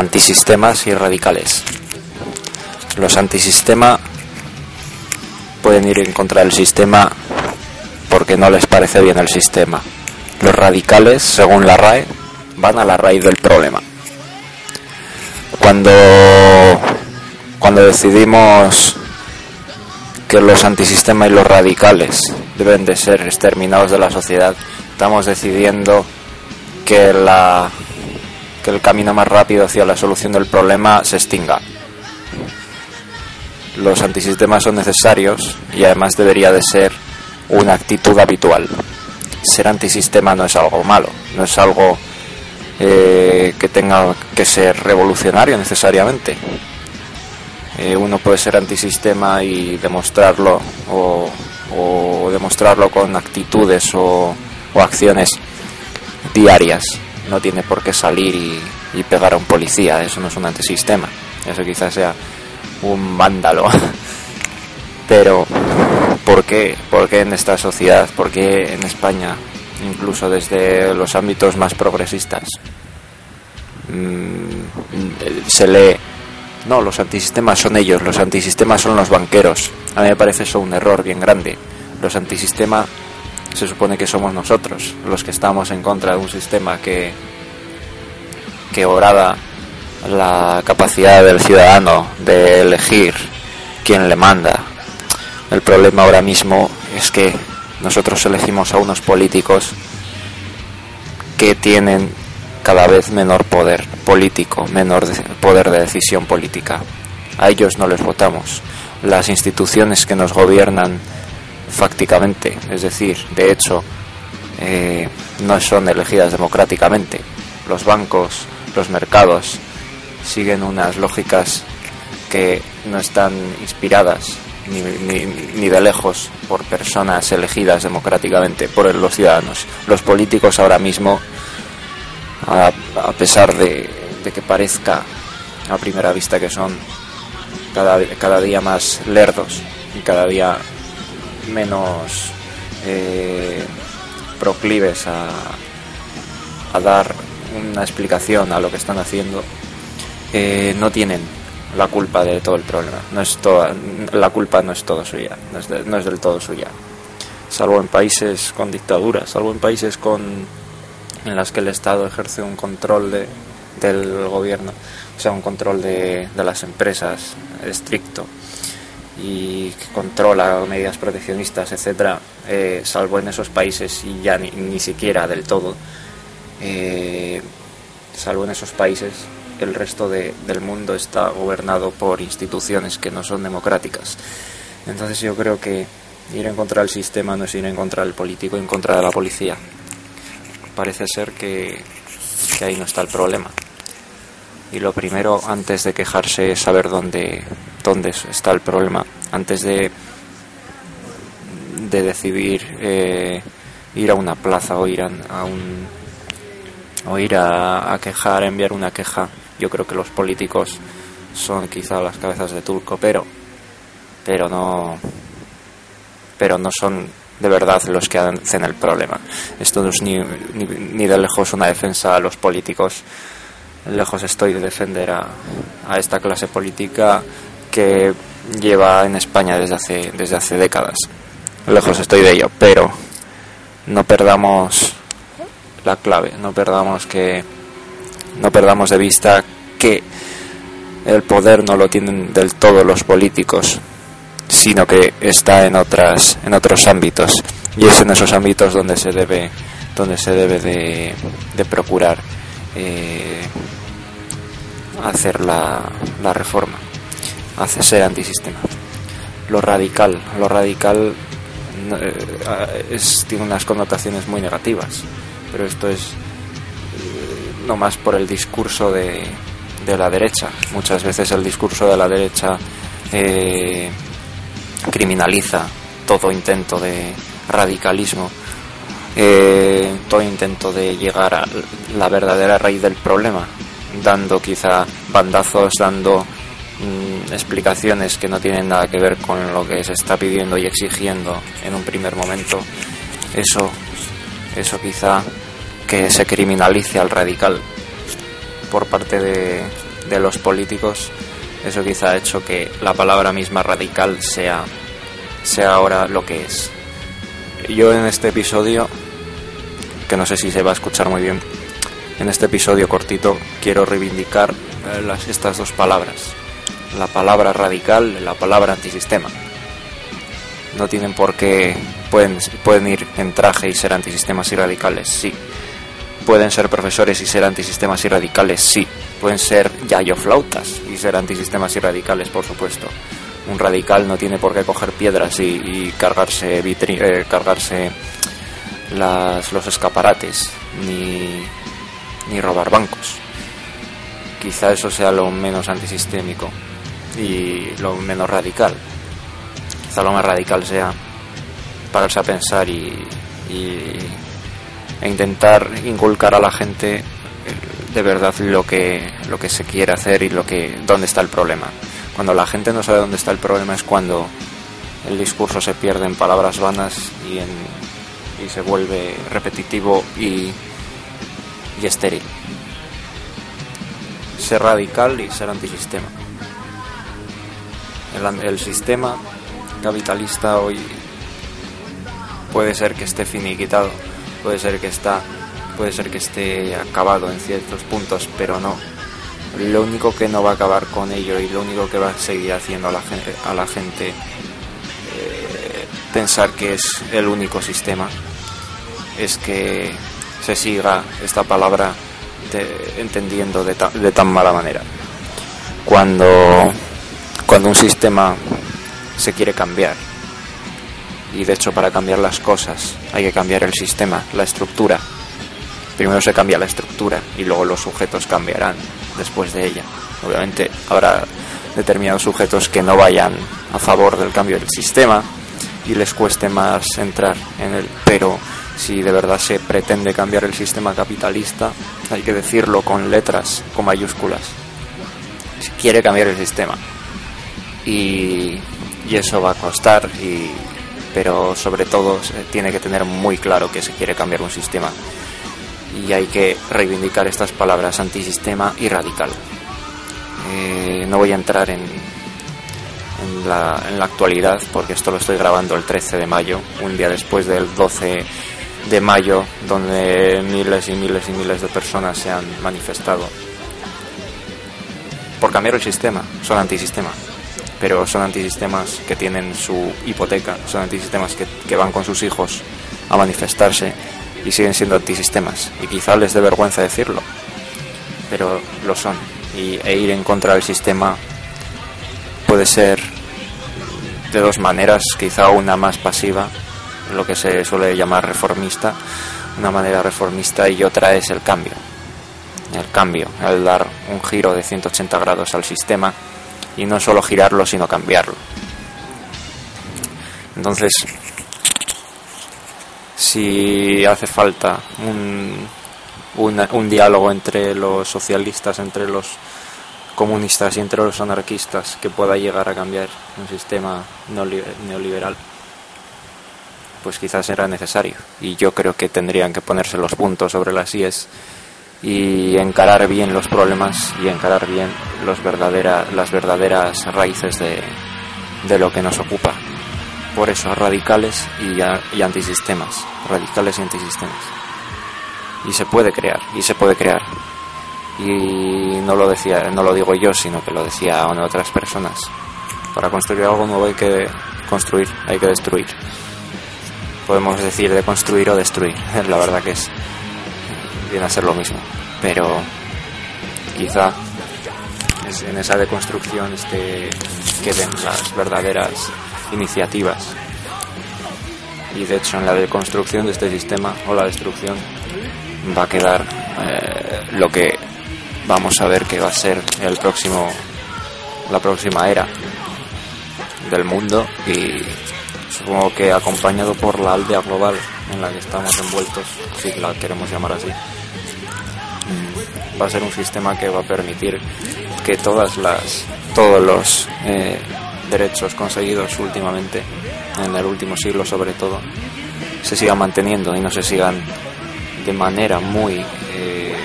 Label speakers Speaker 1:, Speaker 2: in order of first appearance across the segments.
Speaker 1: Antisistemas y radicales. Los antisistema pueden ir en contra del sistema porque no les parece bien el sistema. Los radicales, según la RAE, van a la raíz del problema. Cuando, cuando decidimos que los antisistemas y los radicales deben de ser exterminados de la sociedad, estamos decidiendo que, la, que el camino más rápido hacia la solución del problema se extinga. Los antisistemas son necesarios y además debería de ser una actitud habitual. Ser antisistema no es algo malo, no es algo eh, que tenga que ser revolucionario necesariamente. Eh, uno puede ser antisistema y demostrarlo o, demostrarlo con actitudes o, acciones diarias. No tiene por qué salir y, pegar a un policía, eso no es un antisistema. Eso quizás sea un vándalo. Pero, ¿por qué? ¿Por qué en esta sociedad? ¿Por qué en España? Incluso desde los ámbitos más progresistas. Mm, se lee, no, los antisistemas son ellos, los antisistemas son los banqueros. A mí me parece eso un error bien grande. Los antisistemas se supone que somos nosotros, los que estamos en contra de un sistema que, que la capacidad del ciudadano de elegir quién le manda. El problema ahora mismo es que nosotros elegimos a unos políticos que tienen cada vez menor poder político, menor poder de decisión política. A ellos no les votamos. Las instituciones que nos gobiernan fácticamente, es decir, de hecho, eh, no son elegidas democráticamente. Los bancos, los mercados, siguen unas lógicas que no están inspiradas ni, ni, de lejos por personas elegidas democráticamente por los ciudadanos. Los políticos ahora mismo, a, pesar de, que parezca a primera vista que son cada, cada día más lerdos y cada día menos eh, proclives a, dar una explicación a lo que están haciendo, eh, no tienen la culpa de todo el problema. No es toda, la culpa no es todo suya, no es, del todo suya. Salvo en países con dictaduras, salvo en países con, en las que el Estado ejerce un control de, del gobierno, o sea, un control de las empresas estricto y controla medidas proteccionistas, etcétera, eh, salvo en esos países y ya ni, ni siquiera del todo, eh, salvo en esos países, el resto de, del mundo está gobernado por instituciones que no son democráticas. Entonces yo creo que ir en contra del sistema no es ir en contra del político, en contra de la policía. Parece ser que, que ahí no está el problema. Y lo primero, antes de quejarse, es saber dónde, dónde está el problema. Antes de, de decidir eh, ir a una plaza o ir a, un o ir a, quejar, enviar una queja yo creo que los políticos son quizá las cabezas de turco, pero, pero no, pero no son de verdad los que hacen el problema. Esto no es ni, ni, de lejos una defensa a los políticos. Lejos estoy de defender a, a esta clase política que lleva en España desde hace, desde hace décadas. Lejos estoy de ello, pero no perdamos la clave, no perdamos que no perdamos de vista que el poder no lo tienen del todo los políticos, sino que está en otras en otros ámbitos y es en esos ámbitos donde se debe donde se debe de, procurar eh, hacer la, la reforma, hacer ser antisistema. Lo radical, lo radical eh, tiene unas connotaciones muy negativas, pero esto es no más por el discurso de, de la derecha. Muchas veces el discurso de la derecha eh, criminaliza todo intento de radicalismo, eh, todo intento de llegar a la verdadera raíz del problema, dando quizá bandazos, dando mm, explicaciones que no tienen nada que ver con lo que se está pidiendo y exigiendo en un primer momento, eso, eso quizá que se criminalice al radical por parte de, de los políticos, eso quizá ha hecho que la palabra misma radical sea, sea ahora lo que es. Yo en este episodio, que no sé si se va a escuchar muy bien, en este episodio cortito quiero reivindicar eh, las, estas dos palabras, la palabra radical y la palabra antisistema. No tienen por qué, pueden, ir en traje y ser antisistemas y radicales, sí. Pueden ser profesores y ser antisistemas y radicales, sí. Pueden ser yayoflautas y ser antisistemas y radicales, por supuesto. Un radical no tiene por qué coger piedras y, cargarse, eh, cargarse las, los escaparates, ni, ni robar bancos. Quizá eso sea lo menos antisistémico y lo menos radical. Quizá lo más radical sea pararse a pensar y, e intentar inculcar a la gente eh, de verdad lo que, lo que se quiere hacer y lo que, dónde está el problema. Cuando la gente no sabe dónde está el problema es cuando el discurso se pierde en palabras vanas y, en, y se vuelve repetitivo y, y estéril. Ser radical y ser antisistema. El, el sistema capitalista hoy puede ser que esté finiquitado, puede ser que está, puede ser que esté acabado en ciertos puntos, pero no. Lo único que no va a acabar con ello y lo único que va a seguir haciendo a la gente, a la gente eh, pensar que es el único sistema es que se siga esta palabra entendiendo de, de, tan mala manera. Cuando, cuando un sistema se quiere cambiar, y de hecho para cambiar las cosas hay que cambiar el sistema, la estructura. Primero se cambia la estructura y luego los sujetos cambiarán después de ella. Obviamente habrá determinados sujetos que no vayan a favor del cambio del sistema y les cueste más entrar en él, pero si de verdad se pretende cambiar el sistema capitalista, hay que decirlo con letras, con mayúsculas. Si quiere cambiar el sistema. Y, eso va a costar y pero sobre todo tiene que tener muy claro que se quiere cambiar un sistema. Y hay que reivindicar estas palabras antisistema y radical. Eh, no voy a entrar en, en, la, en la actualidad porque esto lo estoy grabando el 13 de mayo, un día después del 12 de mayo, donde miles y miles y miles de personas se han manifestado. Por cambiar el sistema, son antisistema pero son antisistemas que tienen su hipoteca, son antisistemas que, van con sus hijos a manifestarse y siguen siendo antisistemas. Y quizá les dé vergüenza decirlo, pero lo son. Y, e ir en contra del sistema puede ser de dos maneras, quizá una más pasiva, lo que se suele llamar reformista, una manera reformista y otra es el cambio. El cambio, el dar un giro de 180 grados al sistema y no solo girarlo, sino cambiarlo. Entonces, si hace falta un, un, diálogo entre los socialistas, entre los comunistas y entre los anarquistas que pueda llegar a cambiar un sistema neoliberal, pues quizás será necesario. Y yo creo que tendrían que ponerse los puntos sobre las IES y encarar bien los problemas y encarar bien los verdadera, las verdaderas raíces de, de lo que nos ocupa. Por eso, radicales y, y antisistemas. Radicales y antisistemas. Y se puede crear, y se puede crear. Y no lo decía, no lo digo yo, sino que lo decía otras personas. Para construir algo nuevo hay que construir, hay que destruir. Podemos decir de construir o destruir. La verdad que es viene a ser lo mismo. Pero quizá en esa deconstrucción este, queden las verdaderas iniciativas. Y de hecho en la deconstrucción de este sistema o la destrucción va a quedar eh, lo que vamos a ver que va a ser el próximo la próxima era del mundo y supongo que acompañado por la aldea global en la que estamos envueltos, si la queremos llamar así va a ser un sistema que va a permitir que todas las todos los eh, derechos conseguidos últimamente, en el último siglo sobre todo, se sigan manteniendo y no se sigan de manera muy eh,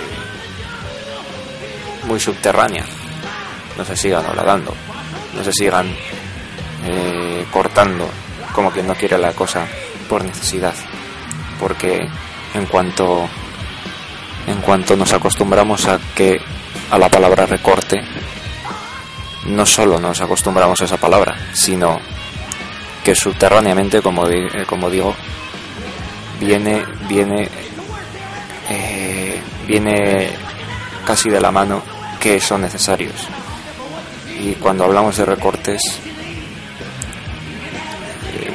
Speaker 1: muy subterránea, no se sigan horadando, no se sigan eh, cortando como quien no quiere la cosa por necesidad, porque en cuanto en cuanto nos acostumbramos a que a la palabra recorte no solo nos acostumbramos a esa palabra, sino que subterráneamente, como, eh, como digo, viene, viene, eh, viene casi de la mano que son necesarios. Y cuando hablamos de recortes, eh,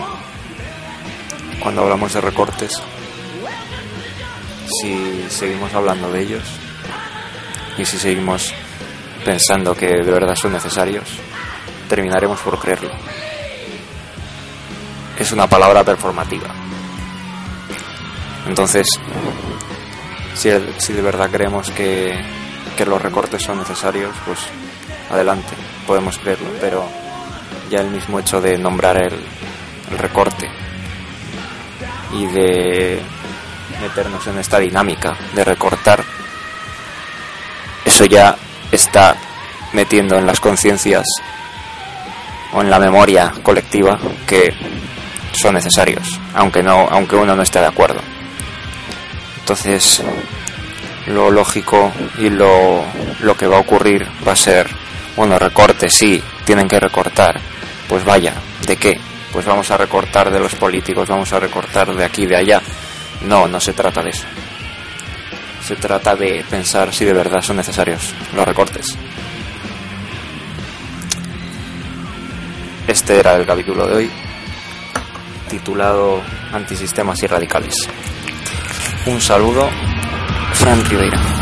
Speaker 1: cuando hablamos de recortes, si seguimos hablando de ellos y si seguimos pensando que de verdad son necesarios, terminaremos por creerlo. Es una palabra performativa. Entonces, si, de verdad creemos que, los recortes son necesarios, pues adelante, podemos creerlo, pero ya el mismo hecho de nombrar el recorte y de meternos en esta dinámica de recortar, eso ya está metiendo en las conciencias o en la memoria colectiva que son necesarios, aunque no, aunque uno no esté de acuerdo. Entonces, lo lógico y lo, lo que va a ocurrir va a ser, bueno, recortes, sí, tienen que recortar. Pues vaya, ¿de qué? Pues vamos a recortar de los políticos, vamos a recortar de aquí, de allá. No, no se trata de eso. Se trata de pensar si de verdad son necesarios los recortes. Este era el capítulo de hoy, titulado Antisistemas y Radicales. Un saludo, Fran Ribeira.